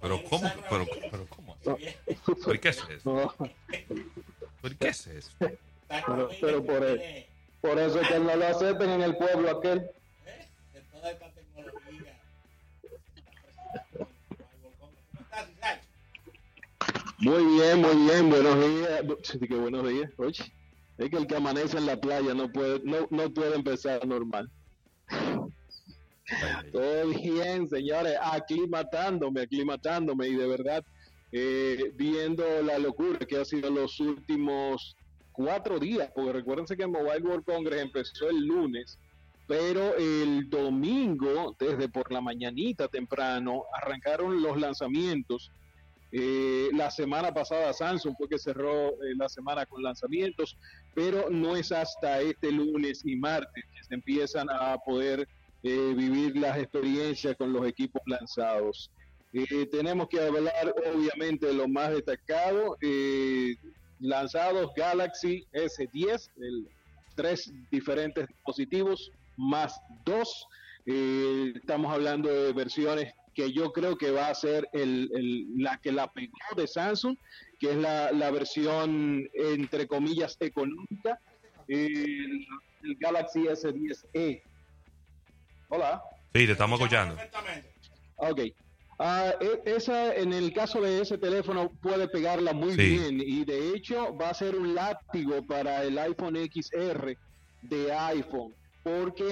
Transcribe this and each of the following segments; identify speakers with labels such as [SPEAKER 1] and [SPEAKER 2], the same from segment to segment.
[SPEAKER 1] Pero ¿cómo? Pero, ¿cómo? ¿Por qué es eso? ¿Por qué es eso?
[SPEAKER 2] Pero, por, e- por eso es que no lo acepten en el pueblo aquel. Muy bien, muy bien, buenos días. Que buenos días. Oye, es que el que amanece en la playa no puede, no, no puede empezar normal. Todo bien, señores, aclimatándome, aclimatándome y de verdad eh, viendo la locura que ha sido los últimos cuatro días, porque recuérdense que Mobile World Congress empezó el lunes, pero el domingo, desde por la mañanita temprano, arrancaron los lanzamientos. Eh, la semana pasada Samsung fue que cerró eh, la semana con lanzamientos, pero no es hasta este lunes y martes que se empiezan a poder eh, vivir las experiencias con los equipos lanzados. Eh, tenemos que hablar obviamente de lo más destacado. Eh, lanzados Galaxy S10, el, tres diferentes dispositivos más dos. Estamos hablando de versiones que yo creo que va a ser el, la que la pegó de Samsung, que es la, versión entre comillas económica, el Galaxy S10e. Hola.
[SPEAKER 1] Sí, te estamos escuchando.
[SPEAKER 2] Ok. Uh, esa, en el caso de ese teléfono puede pegarla muy
[SPEAKER 1] Sí.
[SPEAKER 2] bien y de hecho va a ser un látigo para el iPhone XR de iPhone porque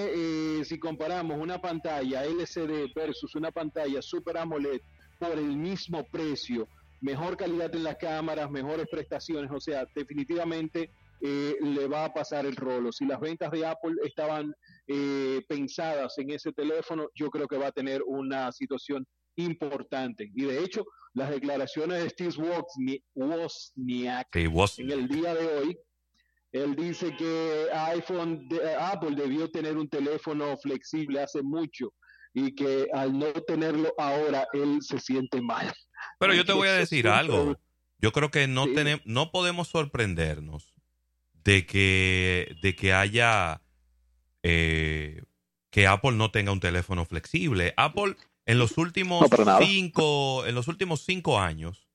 [SPEAKER 2] eh, si comparamos una pantalla LCD versus una pantalla Super AMOLED por el mismo precio, mejor calidad en las cámaras, mejores prestaciones, o sea, definitivamente eh, le va a pasar el rolo. Si las ventas de Apple estaban eh, pensadas en ese teléfono, yo creo que va a tener una situación importante. Y de hecho, las declaraciones de Steve Wozniak, Wozniak en el día de hoy, él dice que iPhone, de- Apple debió tener un teléfono flexible hace mucho y que al no tenerlo ahora, él se siente mal.
[SPEAKER 1] Pero yo te voy a decir algo. Yo creo que no
[SPEAKER 2] Sí.
[SPEAKER 1] tenemos, no podemos sorprendernos de que, de que haya eh, que Apple no tenga un teléfono flexible. Apple en los últimos
[SPEAKER 2] No,
[SPEAKER 1] cinco, en los últimos cinco años,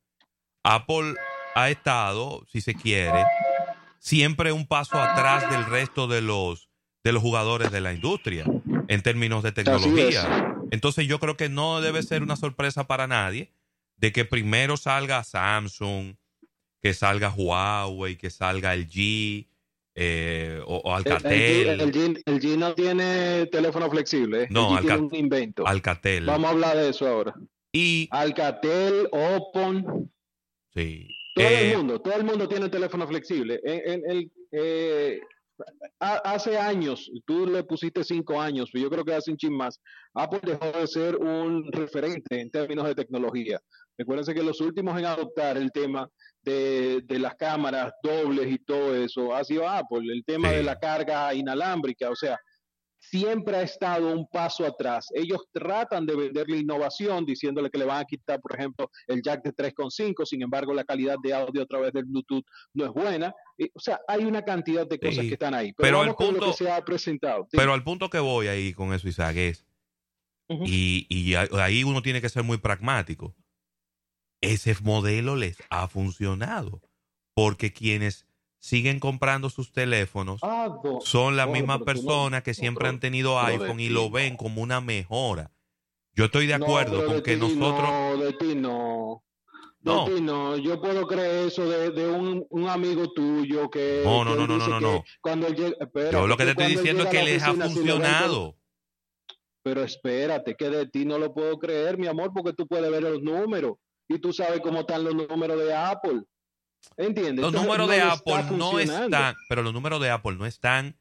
[SPEAKER 1] Apple ha estado, si se quiere, siempre un paso atrás del resto de los de los jugadores de la industria en términos de tecnología. Entonces yo creo que no debe ser una sorpresa para nadie de que primero salga Samsung, que salga Huawei, que salga LG eh, o, o
[SPEAKER 2] El,
[SPEAKER 1] Alcatel.
[SPEAKER 2] el, G, el G no tiene teléfono flexible. ¿eh?
[SPEAKER 1] No,
[SPEAKER 2] el G tiene un invento.
[SPEAKER 1] Alcatel.
[SPEAKER 2] Vamos a hablar de eso ahora.
[SPEAKER 1] Y
[SPEAKER 2] Alcatel, Opon,
[SPEAKER 1] sí.
[SPEAKER 2] todo
[SPEAKER 1] Eh,
[SPEAKER 2] el mundo, todo el mundo tiene teléfono flexible. En, en el, eh, ha- hace años, tú le pusiste cinco años, pero yo creo que hace un chin más, Apple dejó de ser un referente en términos de tecnología. Recuérdense que los últimos en adoptar el tema de, de las cámaras dobles y todo eso ha sido Apple, el tema
[SPEAKER 1] Sí.
[SPEAKER 2] de la carga inalámbrica, o sea, siempre ha estado un paso atrás. Ellos tratan de venderle innovación diciéndole que le van a quitar, por ejemplo, el jack de 3.5, sin embargo, la calidad de audio a través del Bluetooth no es buena. O sea, hay una cantidad de cosas
[SPEAKER 1] Sí.
[SPEAKER 2] que están ahí.
[SPEAKER 1] Pero
[SPEAKER 2] Pero, lo
[SPEAKER 1] punto-
[SPEAKER 2] que se ha presentado. Sí.
[SPEAKER 1] pero al punto que voy ahí con eso, Isaac, es, y, y ahí uno tiene que ser muy pragmático. Ese modelo les ha funcionado, porque quienes siguen comprando sus teléfonos
[SPEAKER 2] Ah,
[SPEAKER 1] son las mismas
[SPEAKER 2] no-
[SPEAKER 1] personas que siempre han tenido iPhone y lo ven como una mejora. Yo estoy de acuerdo con
[SPEAKER 2] de
[SPEAKER 1] que nosotros...
[SPEAKER 2] No, de ti no. De
[SPEAKER 1] No.
[SPEAKER 2] ti no. Yo puedo creer eso de, de un, un amigo tuyo que.
[SPEAKER 1] No, no,
[SPEAKER 2] que
[SPEAKER 1] no, no, no, no.
[SPEAKER 2] Cuando él llega, espérate,
[SPEAKER 1] Yo lo que te estoy diciendo es que les ha
[SPEAKER 2] si
[SPEAKER 1] funcionado.
[SPEAKER 2] Pero espérate, que de ti no lo puedo creer, mi amor, porque tú puedes ver los números y tú sabes cómo están los números de Apple. ¿Entiendes?
[SPEAKER 1] Los
[SPEAKER 2] Entonces,
[SPEAKER 1] números
[SPEAKER 2] no
[SPEAKER 1] de Apple no están, pero los números de Apple no están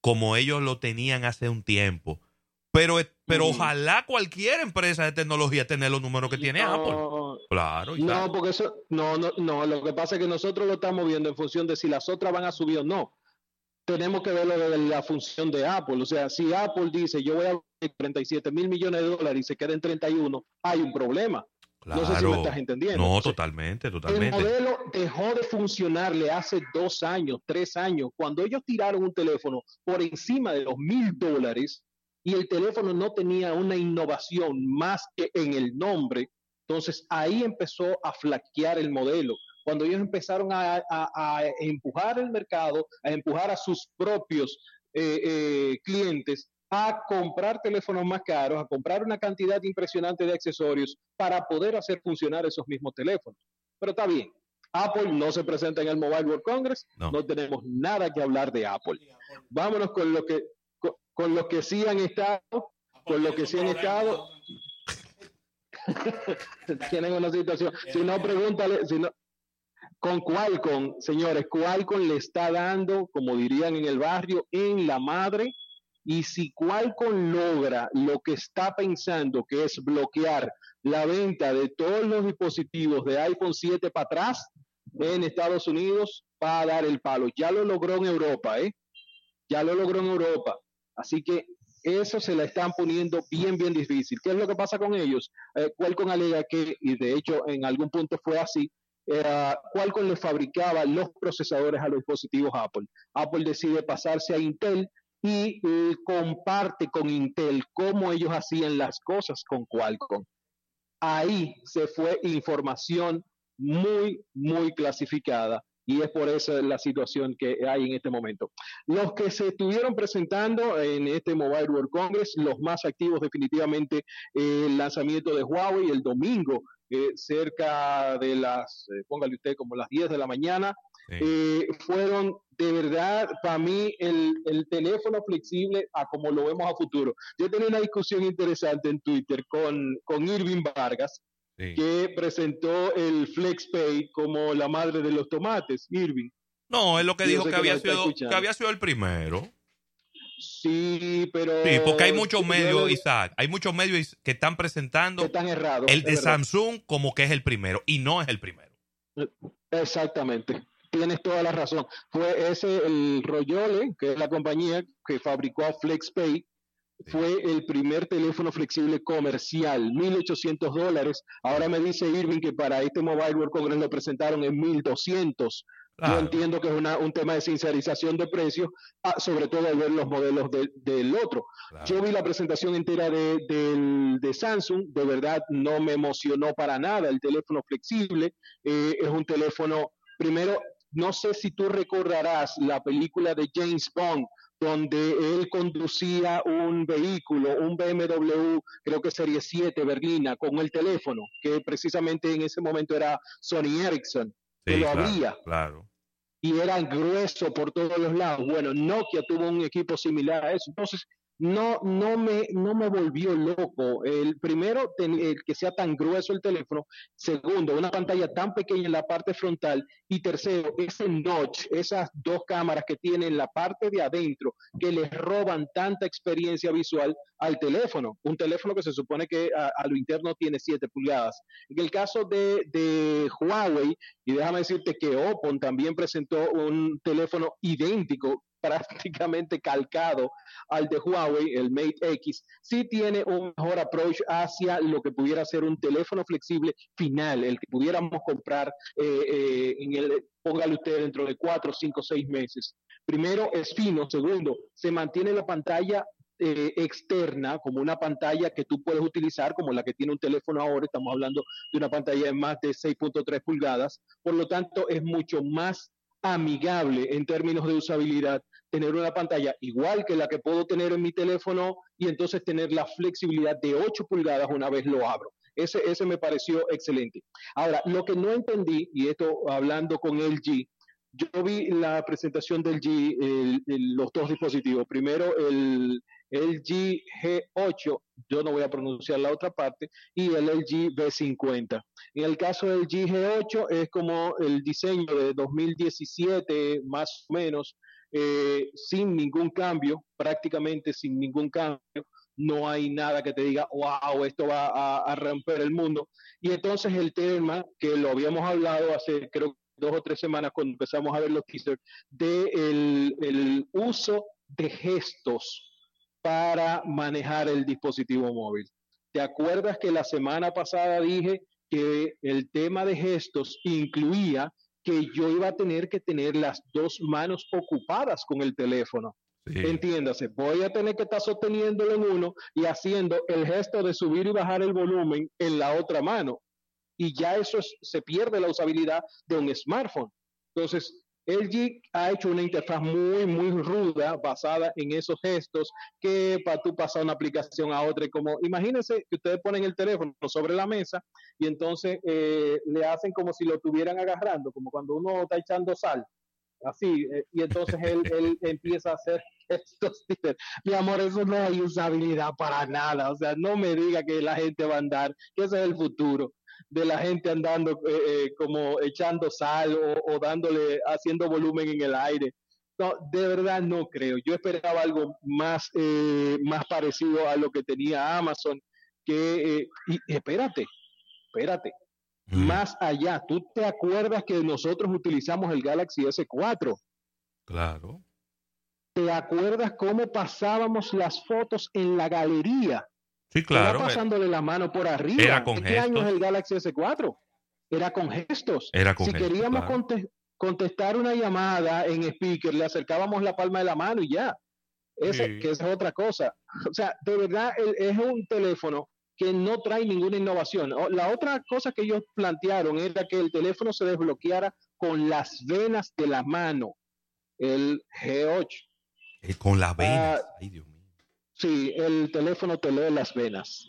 [SPEAKER 1] como ellos lo tenían hace un tiempo. Pero, pero ojalá cualquier empresa de tecnología tenga los números que tiene Apple.
[SPEAKER 2] No,
[SPEAKER 1] Claro,
[SPEAKER 2] No,
[SPEAKER 1] Isaac.
[SPEAKER 2] porque eso, no, no, no, lo que pasa es que nosotros lo estamos viendo en función de si las otras van a subir o no. Tenemos que verlo de la función de Apple. O sea, si Apple dice yo voy a vender 37 mil millones de dólares y se queda en 31, hay un problema.
[SPEAKER 1] Claro.
[SPEAKER 2] No sé si me estás entendiendo.
[SPEAKER 1] No,
[SPEAKER 2] sea,
[SPEAKER 1] totalmente,
[SPEAKER 2] El
[SPEAKER 1] totalmente.
[SPEAKER 2] modelo dejó de funcionarle hace dos años, tres años, cuando ellos tiraron un teléfono por encima de los mil dólares y el teléfono no tenía una innovación más que en el nombre, entonces ahí empezó a flaquear el modelo. Cuando ellos empezaron a, empujar el mercado, a empujar a sus propios eh, eh, clientes a comprar teléfonos más caros, a comprar una cantidad impresionante de accesorios para poder hacer funcionar esos mismos teléfonos. Pero está bien, Apple no se presenta en el Mobile World Congress, no, tenemos nada que hablar de Apple. Vámonos con lo que con, los que sí han estado, con lo que sí han estado. Tienen una situación. Si no, pregúntale, si no, con Qualcomm, señores, Qualcomm le está dando, como dirían en el barrio, en la madre. Y si Qualcomm logra lo que está pensando, que es bloquear la venta de todos los dispositivos de iPhone 7 para atrás en Estados Unidos, va a dar el palo. Ya lo logró en Europa, ¿eh? Ya lo logró en Europa. Así que eso se la están poniendo bien, bien difícil. ¿Qué es lo que pasa con ellos? Eh, Qualcomm alega que, y de hecho en algún punto fue así, Qualcomm le fabricaba los procesadores a los dispositivos Apple. Apple decide pasarse a Intel y comparte con Intel cómo ellos hacían las cosas con Qualcomm. Ahí se fue información muy, muy clasificada y es por eso la situación que hay en este momento. Los que se estuvieron presentando en este Mobile World Congress, los más activos definitivamente, eh, el lanzamiento de Huawei el domingo, eh, cerca de las, eh, póngale usted, como las 10 de la mañana, fueron de verdad, para mí, el, el, teléfono flexible a como lo vemos a futuro. Yo tenía una discusión interesante en Twitter con, con Irving Vargas, que presentó el FlexPay como la madre de los tomates, Irving.
[SPEAKER 1] No, es lo que dijo que, había sido, que había sido el primero.
[SPEAKER 2] Sí, pero.
[SPEAKER 1] Sí, porque hay muchos medios, Isaac. Hay muchos medios que están presentando
[SPEAKER 2] están errados,
[SPEAKER 1] el de Samsung como que es el primero y no es el primero.
[SPEAKER 2] Exactamente. Tienes toda la razón. Fue ese el Royole, que es la compañía que fabricó a FlexPay, fue el primer teléfono flexible comercial, 1.800 dólares. Ahora me dice Irving que para este Mobile World Congress lo presentaron en 1.200. Yo entiendo que es un tema de sincerización de precios, ah, sobre todo al ver los modelos del otro. Yo vi la presentación entera de, de, Samsung, de verdad no me emocionó para nada el teléfono flexible. Eh, es un teléfono, primero, no sé si tú recordarás la película de James Bond, donde él conducía un vehículo, un BMW, creo que serie 7 berlina, con el teléfono, que precisamente en ese momento era Sony Ericsson, que lo había.
[SPEAKER 1] Claro.
[SPEAKER 2] Y era grueso por todos los lados. Bueno, Nokia tuvo un equipo similar a eso. Entonces, no, no, me, no me volvió loco. El primero, el que sea tan grueso el teléfono. Segundo, una pantalla tan pequeña en la parte frontal. Y tercero, ese notch, esas dos cámaras que tiene en la parte de adentro, que les roban tanta experiencia visual al teléfono. Un teléfono que se supone que a, lo interno tiene 7 pulgadas. En el caso de, de Huawei, y déjame decirte que Oppo también presentó un teléfono idéntico prácticamente calcado al de Huawei, el Mate X, sí tiene un mejor approach hacia lo que pudiera ser un teléfono flexible final, el que pudiéramos comprar eh, eh, en el, póngale usted dentro de cuatro, cinco, seis meses. Primero es fino, segundo, se mantiene la pantalla eh, externa como una pantalla que tú puedes utilizar como la que tiene un teléfono ahora, estamos hablando de una pantalla de más de 6.3 pulgadas, por lo tanto es mucho más amigable en términos de usabilidad tener una pantalla igual que la que puedo tener en mi teléfono y entonces tener la flexibilidad de 8 pulgadas una vez lo abro. Ese, ese me pareció excelente. Ahora, lo que no entendí, y esto hablando con LG, yo vi la presentación del G, los dos dispositivos. Primero el, LG G8, yo no voy a pronunciar la otra parte, y el LG B50. En el caso del G8 es como el diseño de 2017, más o menos, eh, sin ningún cambio, prácticamente sin ningún cambio. No hay nada que te diga, wow, esto va a, romper el mundo. Y entonces el tema que lo habíamos hablado hace, creo, dos o tres semanas cuando empezamos a ver los teasers, de el uso de gestos para manejar el dispositivo móvil. ¿Te acuerdas que la semana pasada dije que el tema de gestos incluía que yo iba a tener que tener las dos manos ocupadas con el teléfono? Entiéndase, voy a tener que estar sosteniéndolo en uno y haciendo el gesto de subir y bajar el volumen en la otra mano. Y ya eso se pierde la usabilidad de un smartphone. Entonces, LG ha hecho una interfaz muy, muy ruda basada en esos gestos que para tú pasar una aplicación a otra, como imagínense que ustedes ponen el teléfono sobre la mesa y entonces eh, le hacen como si lo estuvieran agarrando, como cuando uno está echando sal, así, eh, y entonces él, él empieza a hacer estos Mi amor, eso no hay usabilidad para nada, o sea, no me diga que la gente va a andar, que ese es el futuro de la gente andando eh, eh, como echando sal o, dándole, haciendo volumen en el aire. No, de verdad no creo. Yo esperaba algo más, eh, más parecido a lo que tenía Amazon, que, y, espérate, espérate, mm. más allá, ¿tú te acuerdas que nosotros utilizamos el Galaxy S4?
[SPEAKER 1] Claro.
[SPEAKER 2] ¿Te acuerdas cómo pasábamos las fotos en la galería?
[SPEAKER 1] Sí, claro.
[SPEAKER 2] Era pasándole la mano por arriba.
[SPEAKER 1] Era con
[SPEAKER 2] ¿Qué año es el Galaxy S4? Era con gestos.
[SPEAKER 1] Era con
[SPEAKER 2] si queríamos contestar una llamada en speaker, le acercábamos la palma de la mano y ya. Ese, Que esa es otra cosa. O sea, de verdad es un teléfono que no trae ninguna innovación. La otra cosa que ellos plantearon era que el teléfono se desbloqueara con las venas de la mano. El G8.
[SPEAKER 1] Eh, con las venas. Ah, Ay, Dios.
[SPEAKER 2] Sí, el teléfono te lee las venas.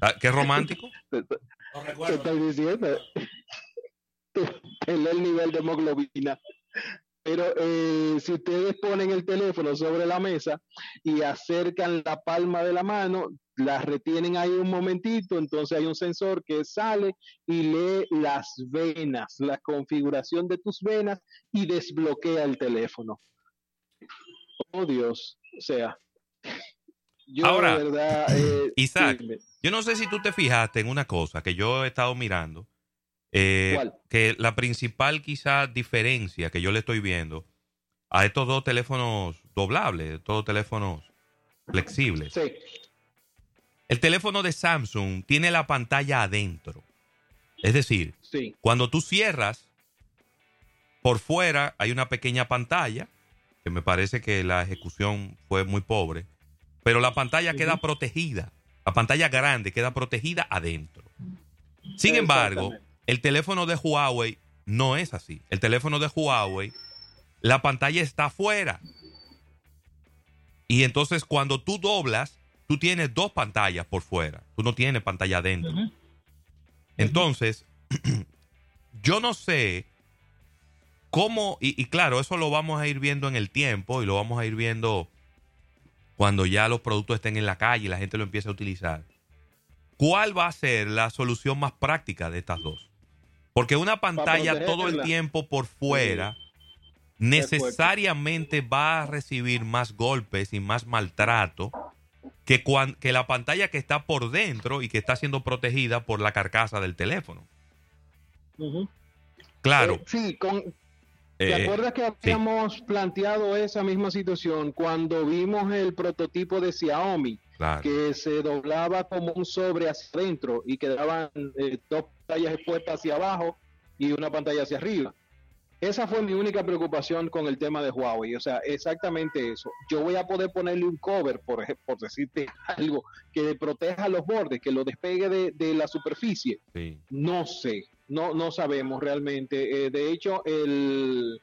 [SPEAKER 1] Ah, ¿Qué romántico?
[SPEAKER 2] ¿Qué estoy diciendo? Te lee el nivel de hemoglobina. Pero eh, si ustedes ponen el teléfono sobre la mesa y acercan la palma de la mano, la retienen ahí un momentito, entonces hay un sensor que sale y lee las venas, la configuración de tus venas y desbloquea el teléfono. Oh Dios, o sea.
[SPEAKER 1] Yo Ahora, eh, Isaac, yo no sé si tú te fijaste en una cosa que yo he estado mirando. Eh, que la principal quizá diferencia que yo le estoy viendo a estos dos teléfonos doblables, estos teléfonos flexibles.
[SPEAKER 2] Sí.
[SPEAKER 1] El teléfono de Samsung tiene la pantalla adentro. Es decir, cuando tú cierras, por fuera hay una pequeña pantalla que me parece que la ejecución fue muy pobre, pero la pantalla queda protegida, la pantalla grande queda protegida adentro. Sin embargo, el teléfono de Huawei no es así. El teléfono de Huawei, la pantalla está afuera. Y entonces cuando tú doblas, tú tienes dos pantallas por fuera. Tú no tienes pantalla adentro. Entonces, yo no sé ¿Cómo? Y, claro, eso lo vamos a ir viendo en el tiempo y lo vamos a ir viendo cuando ya los productos estén en la calle y la gente lo empiece a utilizar. ¿Cuál va a ser la solución más práctica de estas dos? Porque una pantalla todo el tiempo por fuera necesariamente va a recibir más golpes y más maltrato que, que la pantalla que está por dentro y que está siendo protegida por la carcasa del teléfono. Claro. Eh,
[SPEAKER 2] sí, con, ¿Te eh, acuerdas que habíamos planteado esa misma situación cuando vimos el prototipo de Xiaomi? Que se doblaba como un sobre hacia adentro y quedaban eh, dos pantallas expuestas hacia abajo y una pantalla hacia arriba. Esa fue mi única preocupación con el tema de Huawei. O sea, exactamente eso. Yo voy a poder ponerle un cover, por, por decirte algo, que proteja los bordes, que lo despegue de, la superficie. No sé no, no sabemos realmente. Eh, de hecho, el,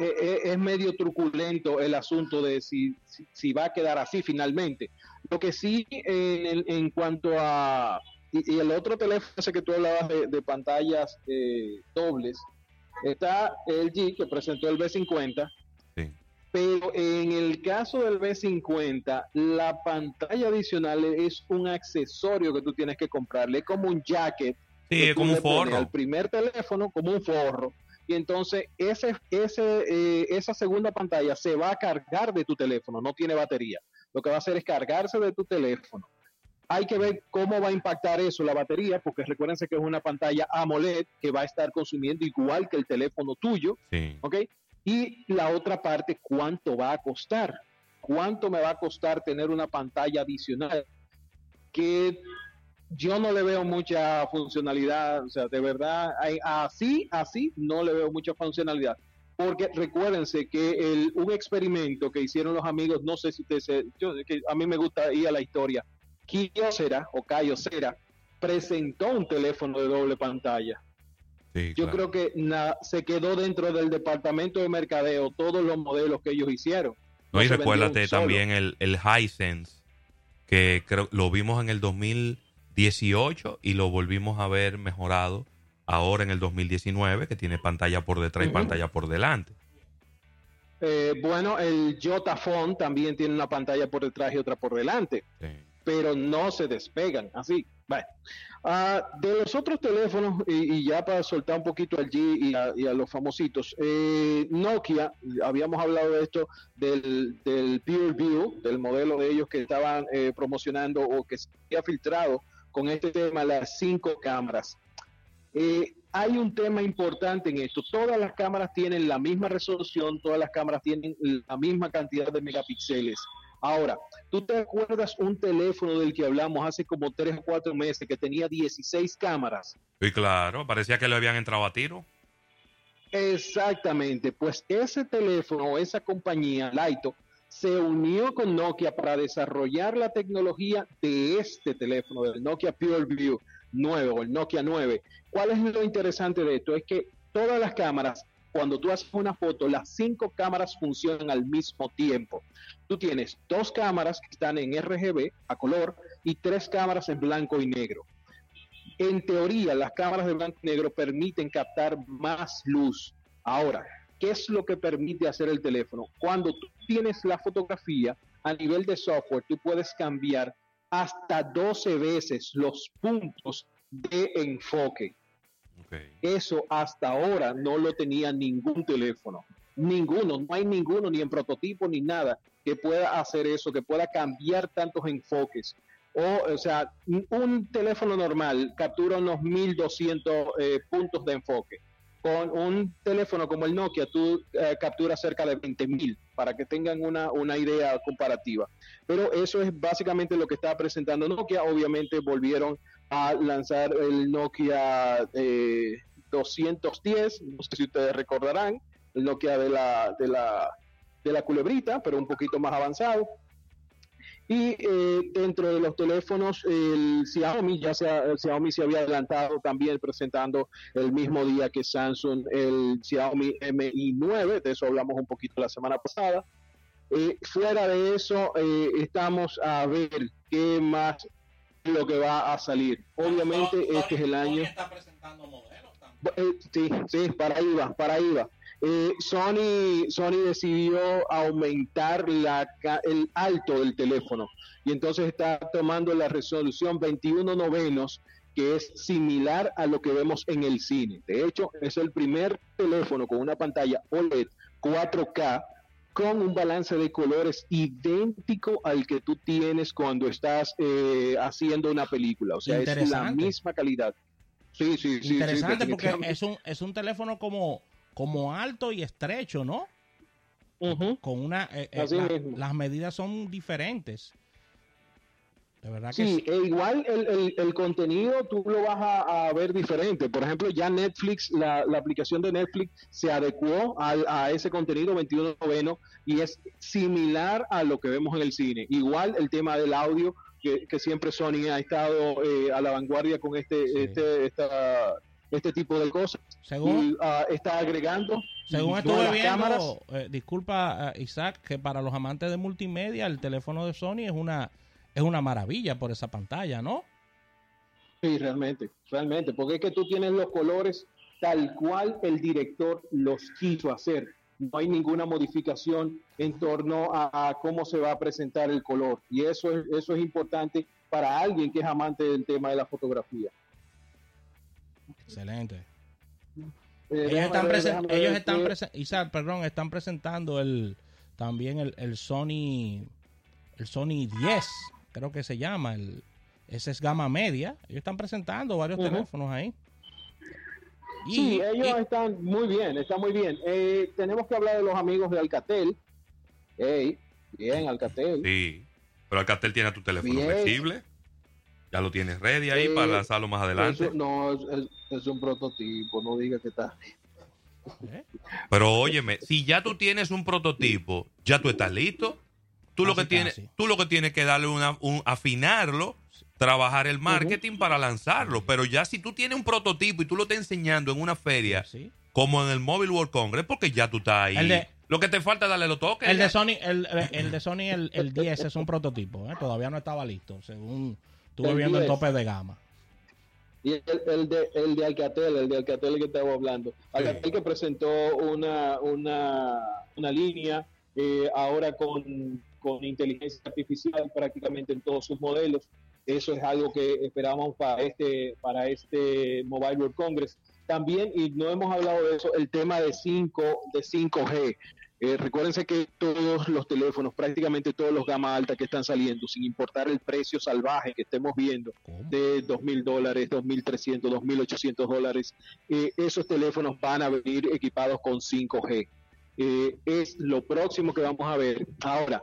[SPEAKER 2] eh, eh, es medio truculento el asunto de si, si, va a quedar así finalmente. Lo que sí, en, en cuanto a... Y, el otro teléfono ese que tú hablabas de, pantallas dobles, está el G que presentó el B50. Pero en el caso del B50, la pantalla adicional es un accesorio que tú tienes que comprarle, es como un jacket
[SPEAKER 1] Sí, como un forro.
[SPEAKER 2] Al primer teléfono como un forro. Y entonces ese, ese, eh, esa segunda pantalla se va a cargar de tu teléfono, no tiene batería. Lo que va a hacer es cargarse de tu teléfono. Hay que ver cómo va a impactar eso la batería, porque recuérdense que es una pantalla AMOLED que va a estar consumiendo igual que el teléfono tuyo.
[SPEAKER 1] Sí.
[SPEAKER 2] ¿Ok? Y la otra parte, ¿cuánto va a costar? ¿Cuánto me va a costar tener una pantalla adicional? Que yo no le veo mucha funcionalidad, o sea, de verdad, así, así, no le veo mucha funcionalidad. porque recuérdense que el, un experimento que hicieron los amigos, no sé si ustedes, yo, que a mí me gusta ir a la historia, Kyocera o Kyocera presentó un teléfono de doble pantalla. yo creo que se quedó dentro del departamento de mercadeo todos los modelos que ellos hicieron.
[SPEAKER 1] No, y recuérdate también el, el Hisense, que creo lo vimos en el 2018 y lo volvimos a ver mejorado ahora en el 2019, que tiene pantalla por detrás y pantalla por delante.
[SPEAKER 2] Eh, bueno, el Phone también tiene una pantalla por detrás y otra por delante, pero no se despegan así. Bueno, ah, de los otros teléfonos, y, ya para soltar un poquito al G y a, los famositos, eh, Nokia, habíamos hablado de esto, del, del Pure View, del modelo de ellos que estaban eh, promocionando o que se había filtrado con este tema, las cinco cámaras. Eh, hay un tema importante en esto. Todas las cámaras tienen la misma resolución, todas las cámaras tienen la misma cantidad de megapíxeles. Ahora, ¿tú te acuerdas un teléfono del que hablamos hace como 3 o 4 meses que tenía 16 cámaras?
[SPEAKER 1] Sí, claro, parecía que le habían entrado a tiro.
[SPEAKER 2] Exactamente, pues ese teléfono esa compañía, Laito, se unió con Nokia para desarrollar la tecnología de este teléfono, del Nokia PureView 9 o el Nokia 9. ¿Cuál es lo interesante de esto? Es que todas las cámaras, cuando tú haces una foto, las cinco cámaras funcionan al mismo tiempo. Tú tienes dos cámaras que están en RGB, a color, y tres cámaras en blanco y negro. En teoría, las cámaras de blanco y negro permiten captar más luz. Ahora, ¿qué es lo que permite hacer el teléfono? Cuando tú tienes la fotografía, a nivel de software, tú puedes cambiar hasta 12 veces los puntos de enfoque. Eso hasta ahora no lo tenía ningún teléfono. Ninguno, no hay ninguno, ni en prototipo ni nada, que pueda hacer eso, que pueda cambiar tantos enfoques. O, o sea, un teléfono normal captura unos 1200 eh, puntos de enfoque con un teléfono como el Nokia, tú eh, capturas cerca de 20.000 para que tengan una, una, idea comparativa. Pero eso es básicamente lo que está presentando Nokia. Obviamente volvieron a lanzar el Nokia 210, eh, no sé si ustedes recordarán, el Nokia de la, de la, de la culebrita, pero un poquito más avanzado. Y eh, dentro de los teléfonos, el Xiaomi, ya sea, Xiaomi se había adelantado también presentando el mismo día que Samsung el Xiaomi Mi 9, de eso hablamos un poquito la semana pasada. Eh, fuera de eso, eh, estamos a ver qué más lo que va a salir. Obviamente, este es el año. Está presentando modelos también. sí, sí, para ahí va, para ahí va. Eh, Sony, Sony decidió aumentar la, el alto del teléfono y entonces está tomando la resolución 21 novenos que es similar a lo que vemos en el cine. De hecho, es el primer teléfono con una pantalla OLED 4K con un balance de colores idéntico al que tú tienes cuando estás eh, haciendo una película. O sea, es la misma calidad.
[SPEAKER 3] Sí, sí, sí. Interesante porque es un, es un teléfono como como alto y estrecho, ¿no? Con una... Eh, eh, las medidas son diferentes.
[SPEAKER 2] De verdad que sí, e igual el, el, contenido tú lo vas a, ver diferente. Por ejemplo, ya Netflix, la, la aplicación de Netflix se adecuó a, a ese contenido 21 noveno y es similar a lo que vemos en el cine. Igual el tema del audio, que, que siempre Sony ha estado eh, a la vanguardia con este, este esta este tipo de cosas. Según, ah, está agregando.
[SPEAKER 3] Según estuve viendo, eh, disculpa ah, Isaac, que para los amantes de multimedia el teléfono de Sony es una, es una maravilla por esa pantalla, ¿no?
[SPEAKER 2] Sí, realmente, realmente, porque es que tú tienes los colores tal cual el director los quiso hacer. No hay ninguna modificación en torno a, cómo se va a presentar el color. Y eso es, eso es importante para alguien que es amante del tema de la fotografía.
[SPEAKER 3] Excelente. Eh, ellos están, ellos están perdón, están presentando el también el, Sony el Sony 10, creo que se llama, el ese es gama media. Ellos están presentando varios teléfonos ahí.
[SPEAKER 2] sí, ellos están muy bien, están muy bien. Eh, tenemos que hablar de los amigos de Alcatel. bien, Alcatel.
[SPEAKER 1] Sí, pero Alcatel tiene tu teléfono flexible. Ya lo tienes ready ahí para lanzarlo más adelante.
[SPEAKER 2] no, es, un prototipo, no diga que está.
[SPEAKER 1] Pero óyeme, si ya tú tienes un prototipo, ya tú estás listo. Tú lo que tienes, tú lo que tienes que darle una, un afinarlo, trabajar el marketing para lanzarlo. Pero ya si tú tienes un prototipo y tú lo estás enseñando en una feria, como en el Mobile World Congress, porque ya tú estás ahí. lo que te falta es darle los toques.
[SPEAKER 3] El de Sony, el, el de Sony, el, el 10 es un prototipo, ¿eh? todavía no estaba listo, según estuve viendo el tope de gama.
[SPEAKER 2] Y el, de, el de Alcatel, el de Alcatel que estaba hablando. Alcatel que presentó una, una, una línea eh, ahora con, con, inteligencia artificial prácticamente en todos sus modelos. Eso es algo que esperamos para este, para este Mobile World Congress. También, y no hemos hablado de eso, el tema de 5, de 5G. Eh, recuérdense que todos los teléfonos, prácticamente todos los gama alta que están saliendo, sin importar el precio salvaje que estemos viendo, de dos mil dólares, dos mil trescientos, dos mil ochocientos dólares, eh, esos teléfonos van a venir equipados con 5G. Eh, es lo próximo que vamos a ver. Ahora,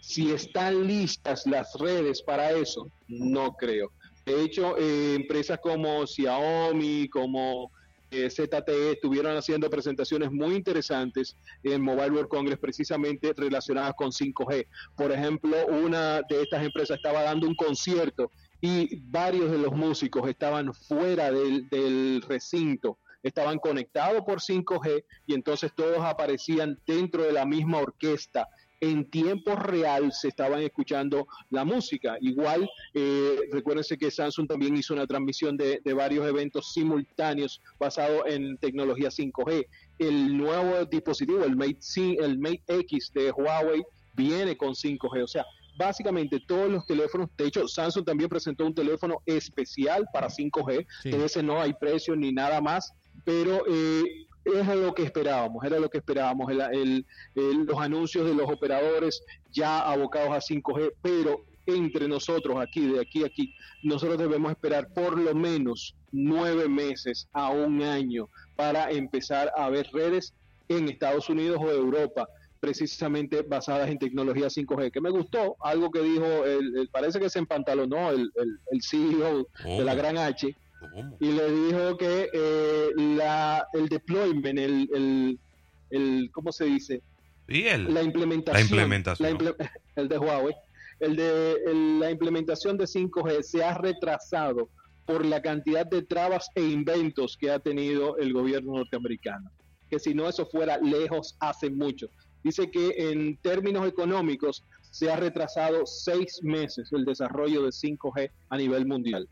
[SPEAKER 2] si están listas las redes para eso, no creo. De hecho, empresas como Xiaomi, como ZTE estuvieron haciendo presentaciones muy interesantes en Mobile World Congress precisamente relacionadas con 5G. Por ejemplo, una de estas empresas estaba dando un concierto y varios de los músicos estaban fuera del, del recinto estaban conectados por 5G y entonces todos aparecían dentro de la misma orquesta en tiempo real se estaban escuchando la música. Igual, eh, recuérdense que Samsung también hizo una transmisión de, varios eventos simultáneos basados en tecnología 5G. El nuevo dispositivo, el Mate, el Mate X de Huawei, viene con 5G. O sea, básicamente todos los teléfonos, de hecho Samsung también presentó un teléfono especial para 5G, de ese no hay precio ni nada más, pero eh, era lo que esperábamos, era lo que esperábamos, los anuncios de los operadores ya abocados a 5G, pero entre nosotros aquí, de aquí a aquí, nosotros debemos esperar por lo menos nueve meses a un año para empezar a ver redes en Estados Unidos o Europa precisamente basadas en tecnología 5G, que me gustó, algo que dijo, el, parece que se empantalonó el, el, CEO de la Gran H, y le dijo que eh, la, el deployment, el, el, el, ¿cómo se dice?
[SPEAKER 1] la implementación.
[SPEAKER 2] el de Huawei. El de la implementación de 5G se ha retrasado por la cantidad de trabas e inventos que ha tenido el gobierno norteamericano. Que si no eso fuera lejos hace mucho. Dice que en términos económicos se ha retrasado seis meses el desarrollo de 5G a nivel mundial.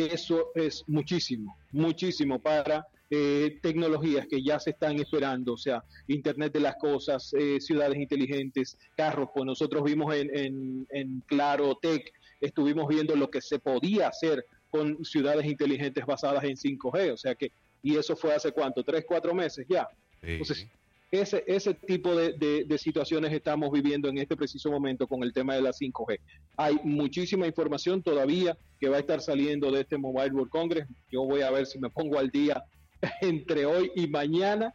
[SPEAKER 2] Eso es muchísimo, muchísimo para eh, tecnologías que ya se están esperando, o sea, Internet de las Cosas, eh, ciudades inteligentes, carros, pues nosotros vimos en, en, Claro Tech, estuvimos viendo lo que se podía hacer con ciudades inteligentes basadas en 5G, o sea que, y eso fue hace cuánto, tres, cuatro meses ya. Entonces, ese, ese tipo de, situaciones estamos viviendo en este preciso momento con el tema de la 5G. Hay muchísima información todavía que va a estar saliendo de este Mobile World Congress. Yo voy a ver si me pongo al día entre hoy y mañana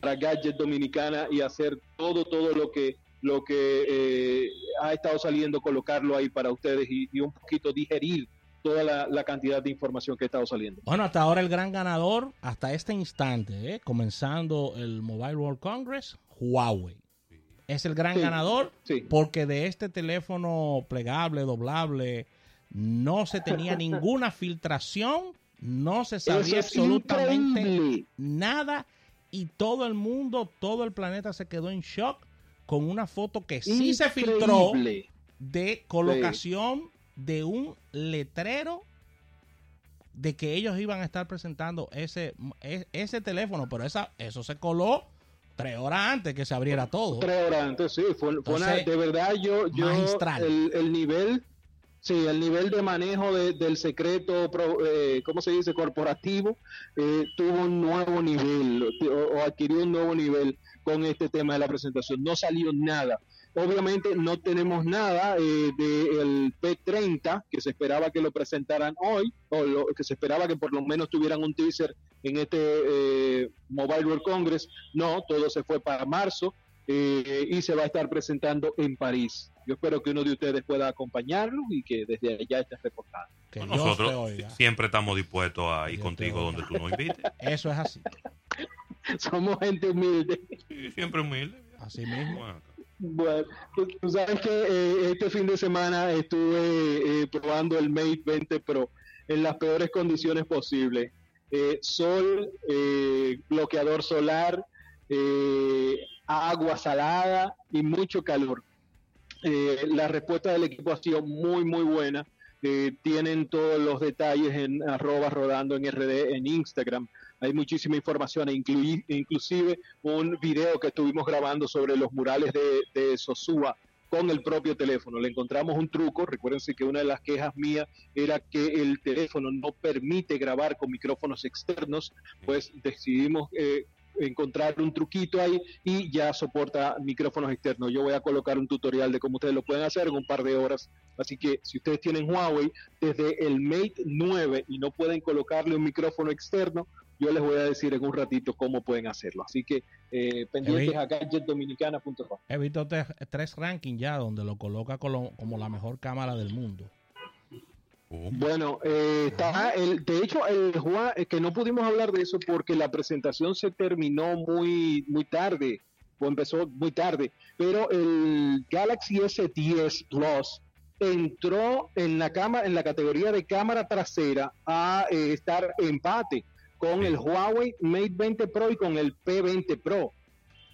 [SPEAKER 2] para Gadget Dominicana y hacer todo, todo lo que lo que eh, ha estado saliendo, colocarlo ahí para ustedes y un poquito digerir toda la, cantidad de información que ha estado saliendo.
[SPEAKER 3] Bueno, hasta ahora el gran ganador, hasta este instante, ¿eh? comenzando el Mobile World Congress, Huawei. Es el gran ganador porque de este teléfono plegable, doblable, no se tenía ninguna filtración, no se sabía absolutamente nada y todo el mundo, todo el planeta se quedó en shock con una foto que sí se filtró de colocación de un letrero de que ellos iban a estar presentando ese, e, ese teléfono, pero esa, eso se coló tres horas antes que se abriera todo.
[SPEAKER 2] Tres horas antes, sí, fue, de verdad yo, yo el, nivel, sí, el nivel de manejo del secreto, eh, ¿cómo se dice? Corporativo, eh, tuvo un nuevo nivel o adquirió un nuevo nivel con este tema de la presentación. No salió nada Obviamente no tenemos nada eh, del P30, que se esperaba que lo presentaran hoy, o que se esperaba que por lo menos tuvieran un teaser en este eh, Mobile World Congress. No, todo se fue para marzo eh, y se va a estar presentando en París. Yo espero que uno de ustedes pueda acompañarlo y que desde allá esté reportado.
[SPEAKER 1] nosotros siempre estamos dispuestos a ir contigo donde tú nos invites.
[SPEAKER 3] Eso es así.
[SPEAKER 2] Somos gente humilde.
[SPEAKER 1] siempre humilde.
[SPEAKER 3] Así mismo.
[SPEAKER 2] Bueno, tú sabes que eh, este fin de semana estuve eh, probando el Mate 20 Pro en las peores condiciones posibles. Eh, sol, bloqueador solar, agua salada y mucho calor. La respuesta del equipo ha sido muy, muy buena. tienen todos los detalles en arroba rodando en RD en Instagram hay muchísima información, e inclusive un video que estuvimos grabando sobre los murales de, de Sosúa con el propio teléfono. Le encontramos un truco, recuérdense que una de las quejas mías era que el teléfono no permite grabar con micrófonos externos, pues decidimos eh, encontrar un truquito ahí y ya soporta micrófonos externos. Yo voy a colocar un tutorial de cómo ustedes lo pueden hacer en un par de horas. Así que si ustedes tienen Huawei desde el Mate 9 y no pueden colocarle un micrófono externo, yo les voy a decir en un ratito cómo pueden haerlo. Así que eh, pendientes a gadgetdominicana.com.
[SPEAKER 3] He visto tres rankings ya donde lo coloca como, la mejor cámara del mundo.
[SPEAKER 2] Bueno, eh, está el, de hecho, el eh, que no pudimos hablar de eso porque la presentación se terminó muy, muy tarde, o empezó muy tarde, pero el Galaxy S10 Plus entró en la cámara, en la categoría de cámara trasera a eh, estar empate con el Huawei Mate 20 Pro y con el P20 Pro.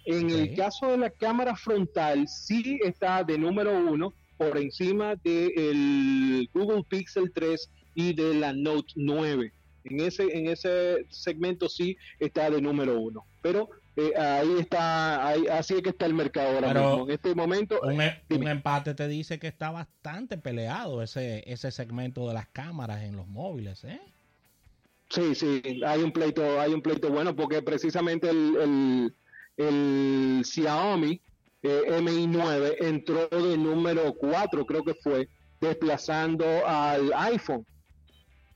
[SPEAKER 2] En el caso de la cámara frontal, sí está de número uno por encima del Google Pixel 3 y de la Note 9. En ese, en ese segmento sí está de número uno. Pero eh, ahí está, ahí, así es que está el mercado ahora mismo. En este momento.
[SPEAKER 3] Un, eh, un, empate te dice que está bastante peleado ese, ese segmento de las cámaras en los móviles, ¿eh?
[SPEAKER 2] Sí, sí, hay un pleito, hay un pleito bueno porque precisamente el, el, Xiaomi eh, Mi 9 entró de número 4, creo que fue, desplazando al iPhone.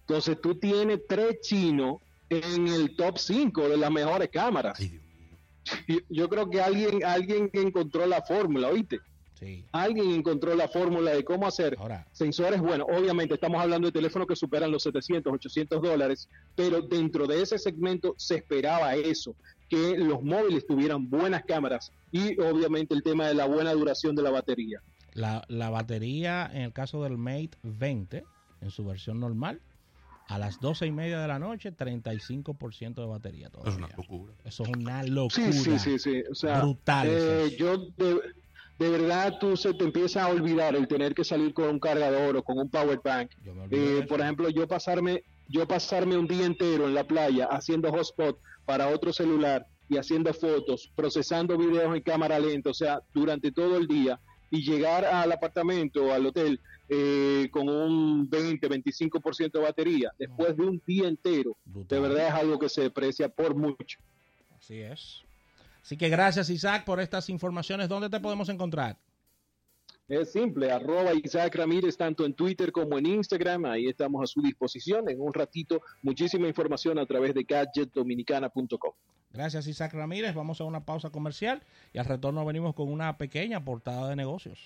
[SPEAKER 2] Entonces tú tienes tres chinos en el top 5 de las mejores cámaras. Yo creo que alguien, alguien encontró la fórmula, ¿oíste? Alguien encontró la fórmula de cómo hacer sensores. Bueno, obviamente estamos hablando de teléfonos que superan los 700, 800 dólares, pero dentro de ese segmento se esperaba eso, que los móviles tuvieran buenas cámaras y obviamente el tema de la buena duración de la batería.
[SPEAKER 3] La, la batería, en el caso del Mate 20, en su versión normal, a las 12 y media de la noche, 35% de batería todavía.
[SPEAKER 1] Es una locura.
[SPEAKER 3] Eso es una locura.
[SPEAKER 2] Sí, sí, sí. O sea, Brutal. Eh, yo de verdad tú se te empieza a olvidar el tener que salir con un cargador o con un power bank. Eh, por ejemplo, yo pasarme, yo pasarme un día entero en la playa haciendo hotspot para otro celular y haciendo fotos, procesando videos en cámara lenta, o sea, durante todo el día y llegar al apartamento o al hotel eh, con un 20, 25% de batería después de un día entero, de verdad es algo que se deprecia por mucho.
[SPEAKER 3] Así es. Así que gracias Isaac por estas informaciones. ¿Dónde te podemos encontrar?
[SPEAKER 2] Es simple, arroba Isaac Ramírez tanto en Twitter como en Instagram. Ahí estamos a su disposición. En un ratito, muchísima información a través de gadgetdominicana.com.
[SPEAKER 3] Gracias Isaac Ramírez. Vamos a una pausa comercial y al retorno venimos con una pequeña portada de negocios.